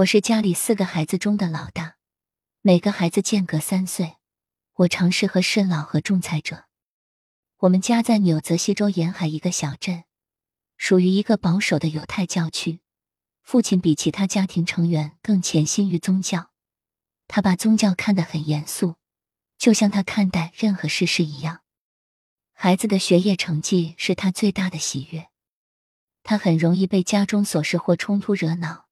我是家里四个孩子中的老大，每个孩子间隔三岁。我常适合慎老和仲裁者。我们家在纽泽西州沿海一个小镇，属于一个保守的犹太教区。父亲比其他家庭成员更潜心于宗教，他把宗教看得很严肃，就像他看待任何事实一样。孩子的学业成绩是他最大的喜悦，他很容易被家中琐事或冲突惹恼，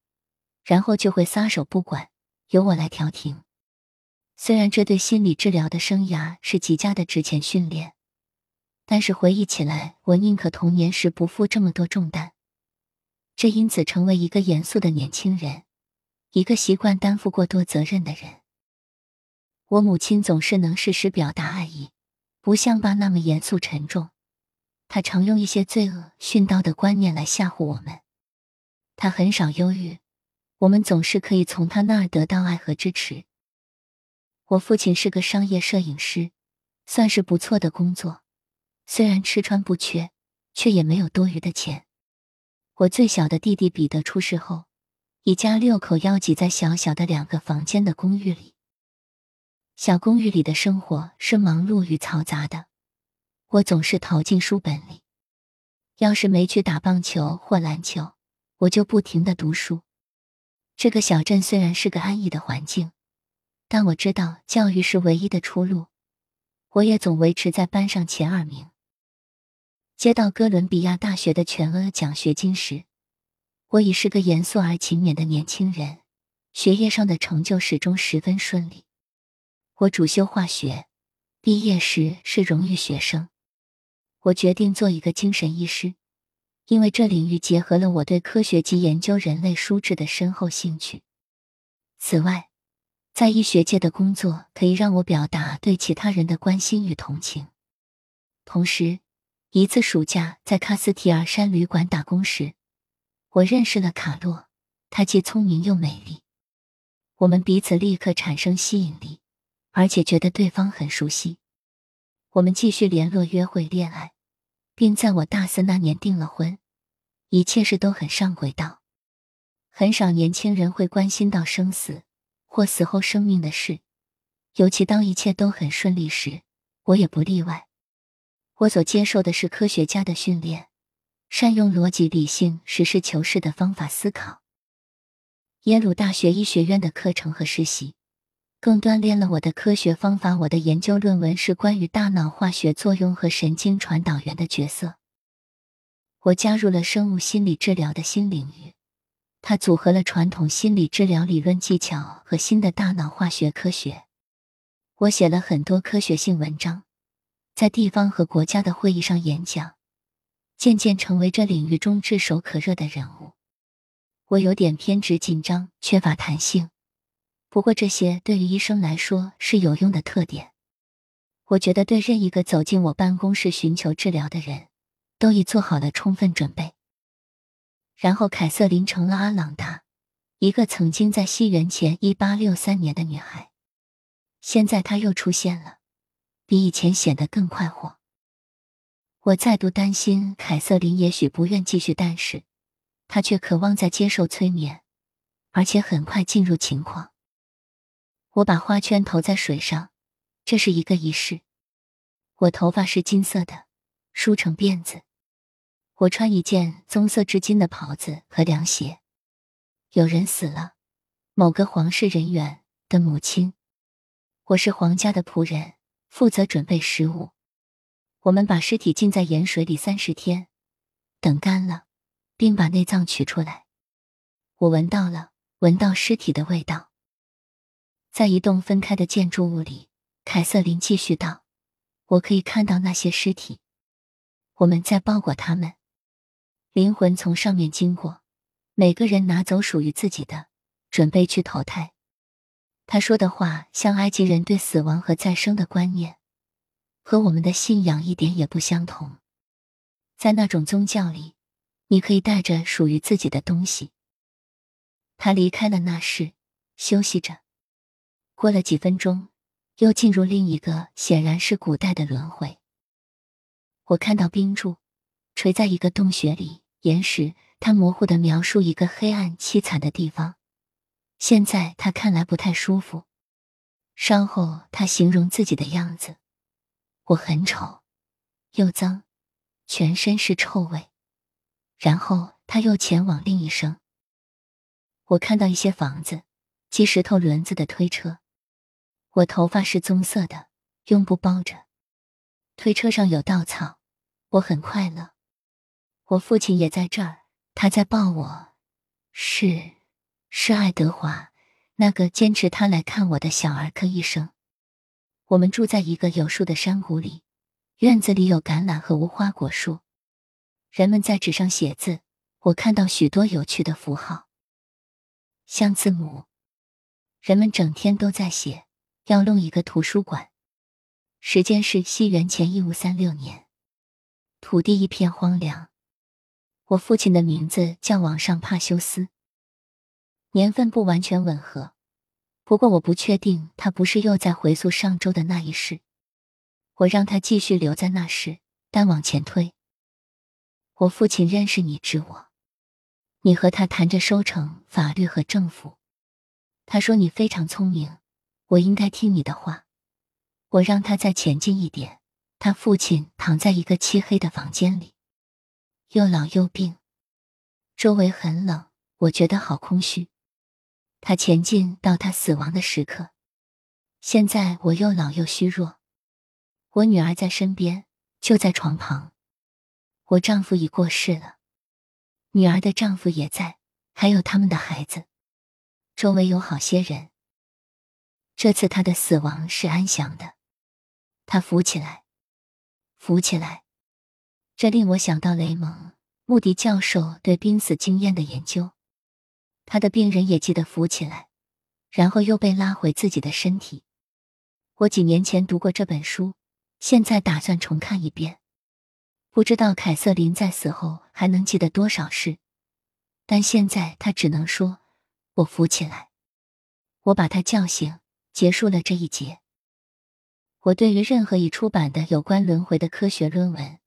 然后就会撒手不管，由我来调停。虽然这对心理治疗的生涯是极佳的之前训练，但是回忆起来，我宁可童年时不负这么多重担。这因此成为一个严肃的年轻人，一个习惯担负过多责任的人。我母亲总是能适时表达爱意，不像爸那么严肃沉重。她常用一些罪恶训导的观念来吓唬我们。她很少忧郁，我们总是可以从他那儿得到爱和支持。我父亲是个商业摄影师，算是不错的工作。虽然吃穿不缺，却也没有多余的钱。我最小的弟弟彼得出事后，一家六口要挤在小小的两个房间的公寓里。小公寓里的生活是忙碌与嘈杂的，我总是逃进书本里。要是没去打棒球或篮球，我就不停的读书。这个小镇虽然是个安逸的环境。但我知道教育是唯一的出路，我也总维持在班上前二名。接到哥伦比亚大学的全额奖学金时，我已是个严肃而勤勉的年轻人，学业上的成就始终十分顺利。我主修化学，毕业时是荣誉学生。我决定做一个精神医师，因为这领域结合了我对科学及研究人类书质的深厚兴趣。此外，在医学界的工作可以让我表达对其他人的关心与同情。同时，一次暑假在喀斯提尔山旅馆打工时，我认识了卡洛。她既聪明又美丽，我们彼此立刻产生吸引力，而且觉得对方很熟悉。我们继续联络、约会、恋爱，并在我大四那年订了婚。一切事都很上轨道。很少年轻人会关心到生死。或死后生命的事，尤其当一切都很顺利时，我也不例外。我所接受的是科学家的训练，善用逻辑、理性、实事求是的方法思考。耶鲁大学医学院的课程和实习，更锻炼了我的科学方法。我的研究论文是关于大脑化学作用和神经传导员的角色。我加入了生物心理治疗的新领域。它组合了传统心理治疗理论技巧和新的大脑化学科学。我写了很多科学性文章，在地方和国家的会议上演讲，渐渐成为这领域中炙手可热的人物。我有点偏执、紧张、缺乏弹性，不过这些对于医生来说是有用的特点。我觉得对任一个走进我办公室寻求治疗的人，都已做好了充分准备。然后，凯瑟琳成了阿朗达，一个曾经在西元前一八六三年的女孩。现在她又出现了，比以前显得更快活。我再度担心凯瑟琳也许不愿继续，但是她却渴望在接受催眠，而且很快进入情况。我把花圈投在水上，这是一个仪式。我头发是金色的，梳成辫子。我穿一件棕色织金的袍子和凉鞋。有人死了，某个皇室人员的母亲。我是皇家的仆人，负责准备食物。我们把尸体浸在盐水里三十天，等干了，并把内脏取出来。我闻到了，闻到尸体的味道。在一栋分开的建筑物里，凯瑟琳继续道：“我可以看到那些尸体，我们在包裹他们。”灵魂从上面经过，每个人拿走属于自己的，准备去投胎。他说的话像埃及人对死亡和再生的观念，和我们的信仰一点也不相同。在那种宗教里，你可以带着属于自己的东西。他离开了那室，休息着。过了几分钟，又进入另一个显然是古代的轮回。我看到冰柱垂在一个洞穴里。岩石，他模糊的描述一个黑暗凄惨的地方，现在他看来不太舒服。稍后他形容自己的样子：我很丑，又脏，全身是臭味。然后他又前往另一生。我看到一些房子，积石头轮子的推车。我头发是棕色的，用布包着。推车上有稻草，我很快乐。我父亲也在这儿，他在抱我。是，是爱德华，那个坚持他来看我的小儿科医生。我们住在一个有树的山谷里，院子里有橄榄和无花果树。人们在纸上写字，我看到许多有趣的符号，像字母。人们整天都在写，要弄一个图书馆。时间是西元前一五三六年，土地一片荒凉。我父亲的名字叫网上帕修斯，年份不完全吻合，不过我不确定他不是又在回溯上周的那一世。我让他继续留在那时，但往前推。我父亲认识你，指我。你和他谈着收成、法律和政府。他说你非常聪明，我应该听你的话。我让他再前进一点。他父亲躺在一个漆黑的房间里，又老又病，周围很冷，我觉得好空虚。他前进到他死亡的时刻。现在我又老又虚弱。我女儿在身边，就在床旁。我丈夫已过世了，女儿的丈夫也在，还有他们的孩子。周围有好些人。这次他的死亡是安详的。他扶起来，扶起来，这令我想到雷蒙·穆迪教授对濒死经验的研究。他的病人也记得浮起来，然后又被拉回自己的身体。我几年前读过这本书，现在打算重看一遍。不知道凯瑟琳在死后还能记得多少事，但现在她只能说：“我扶起来，我把她叫醒，结束了这一节。”我对于任何已出版的有关轮回的科学论文，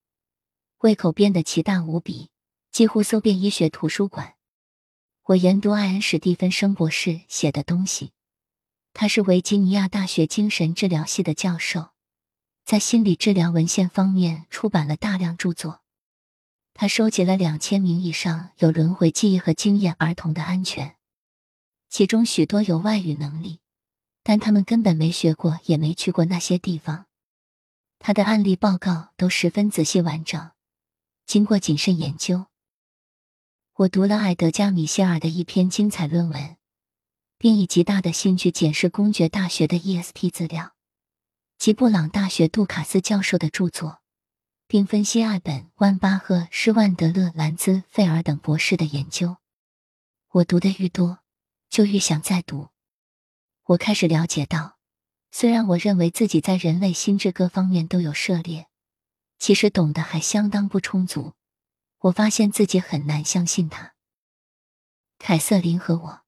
胃口变得奇大无比，几乎搜遍医学图书馆。我研读艾恩·史蒂芬生博士写的东西，他是维吉尼亚大学精神治疗系的教授。在心理治疗文献方面出版了大量著作，他收集了两千名以上有轮回记忆和经验儿童的安全，其中许多有外语能力，但他们根本没学过，也没去过那些地方。他的案例报告都十分仔细完整，经过谨慎研究。我读了艾德加·米歇尔的一篇精彩论文，并以极大的兴趣检视公爵大学的 ESP 资料。吉布朗大学杜卡斯教授的著作，并分析艾本·万巴赫、施万德勒、兰兹费尔等博士的研究。我读的愈多，就愈想再读。我开始了解到，虽然我认为自己在人类心智各方面都有涉猎，其实懂得还相当不充足。我发现自己很难相信他。凯瑟琳和我，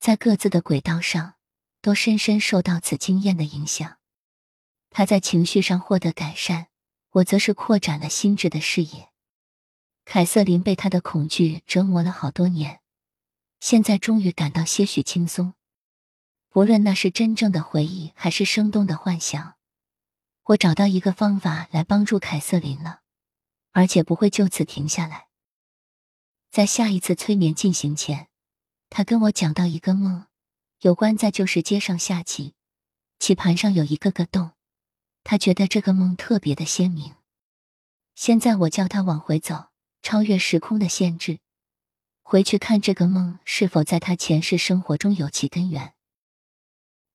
在各自的轨道上，都深深受到此经验的影响。他在情绪上获得改善，我则是扩展了心智的视野。凯瑟琳被他的恐惧折磨了好多年，现在终于感到些许轻松。不论那是真正的回忆还是生动的幻想，我找到一个方法来帮助凯瑟琳了，而且不会就此停下来。在下一次催眠进行前，他跟我讲到一个梦，有关在旧石街上下棋，棋盘上有一个个洞。他觉得这个梦特别的鲜明。现在我叫他往回走，超越时空的限制，回去看这个梦是否在他前世生活中有其根源。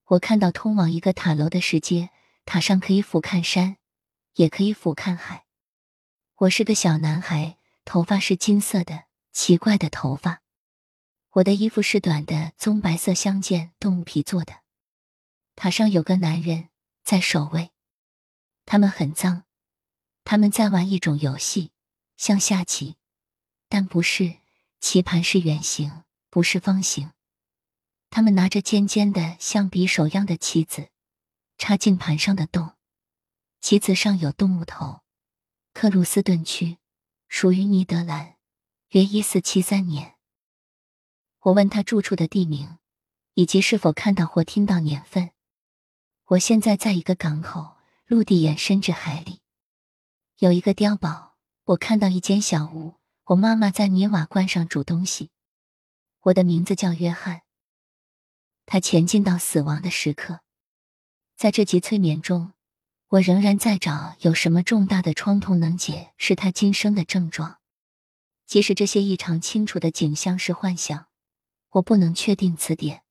我看到通往一个塔楼的石阶，塔上可以俯瞰山，也可以俯瞰海。我是个小男孩，头发是金色的，奇怪的头发。我的衣服是短的棕白色相间动物皮做的。塔上有个男人在守卫。他们很脏，他们在玩一种游戏，像下棋，但不是棋盘是圆形，不是方形。他们拿着尖尖的像匕首样的棋子，插进盘上的洞。棋子上有动物头。克鲁斯顿区，属于尼德兰，约一四七三年。我问他住处的地名，以及是否看到或听到年份。我现在在一个港口，陆地延伸至海里，有一个碉堡。我看到一间小屋，我妈妈在泥瓦罐上煮东西。我的名字叫约翰。他前进到死亡的时刻，在这集催眠中，我仍然在找有什么重大的创痛能解是他今生的症状。即使这些异常清楚的景象是幻想，我不能确定此点。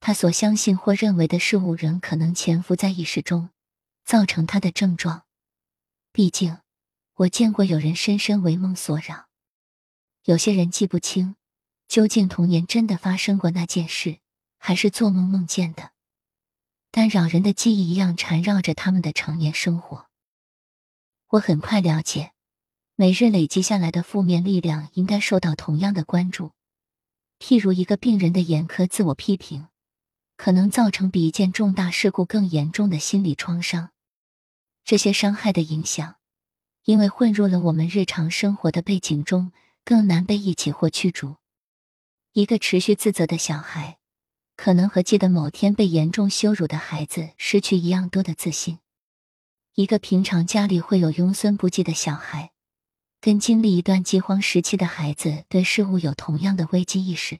他所相信或认为的事物仍可能潜伏在意识中，造成他的症状。毕竟，我见过有人深深为梦所扰，有些人记不清究竟童年真的发生过那件事。还是做梦梦见的，但扰人的记忆一样缠绕着他们的成年生活。我很快了解，每日累积下来的负面力量应该受到同样的关注。譬如一个病人的严苛自我批评，可能造成比一件重大事故更严重的心理创伤。这些伤害的影响，因为混入了我们日常生活的背景中，更难被一起或驱逐。一个持续自责的小孩。可能和记得某天被严重羞辱的孩子失去一样多的自信。一个平常家里会有庸孙不济的小孩，跟经历一段饥荒时期的孩子对事物有同样的危机意识。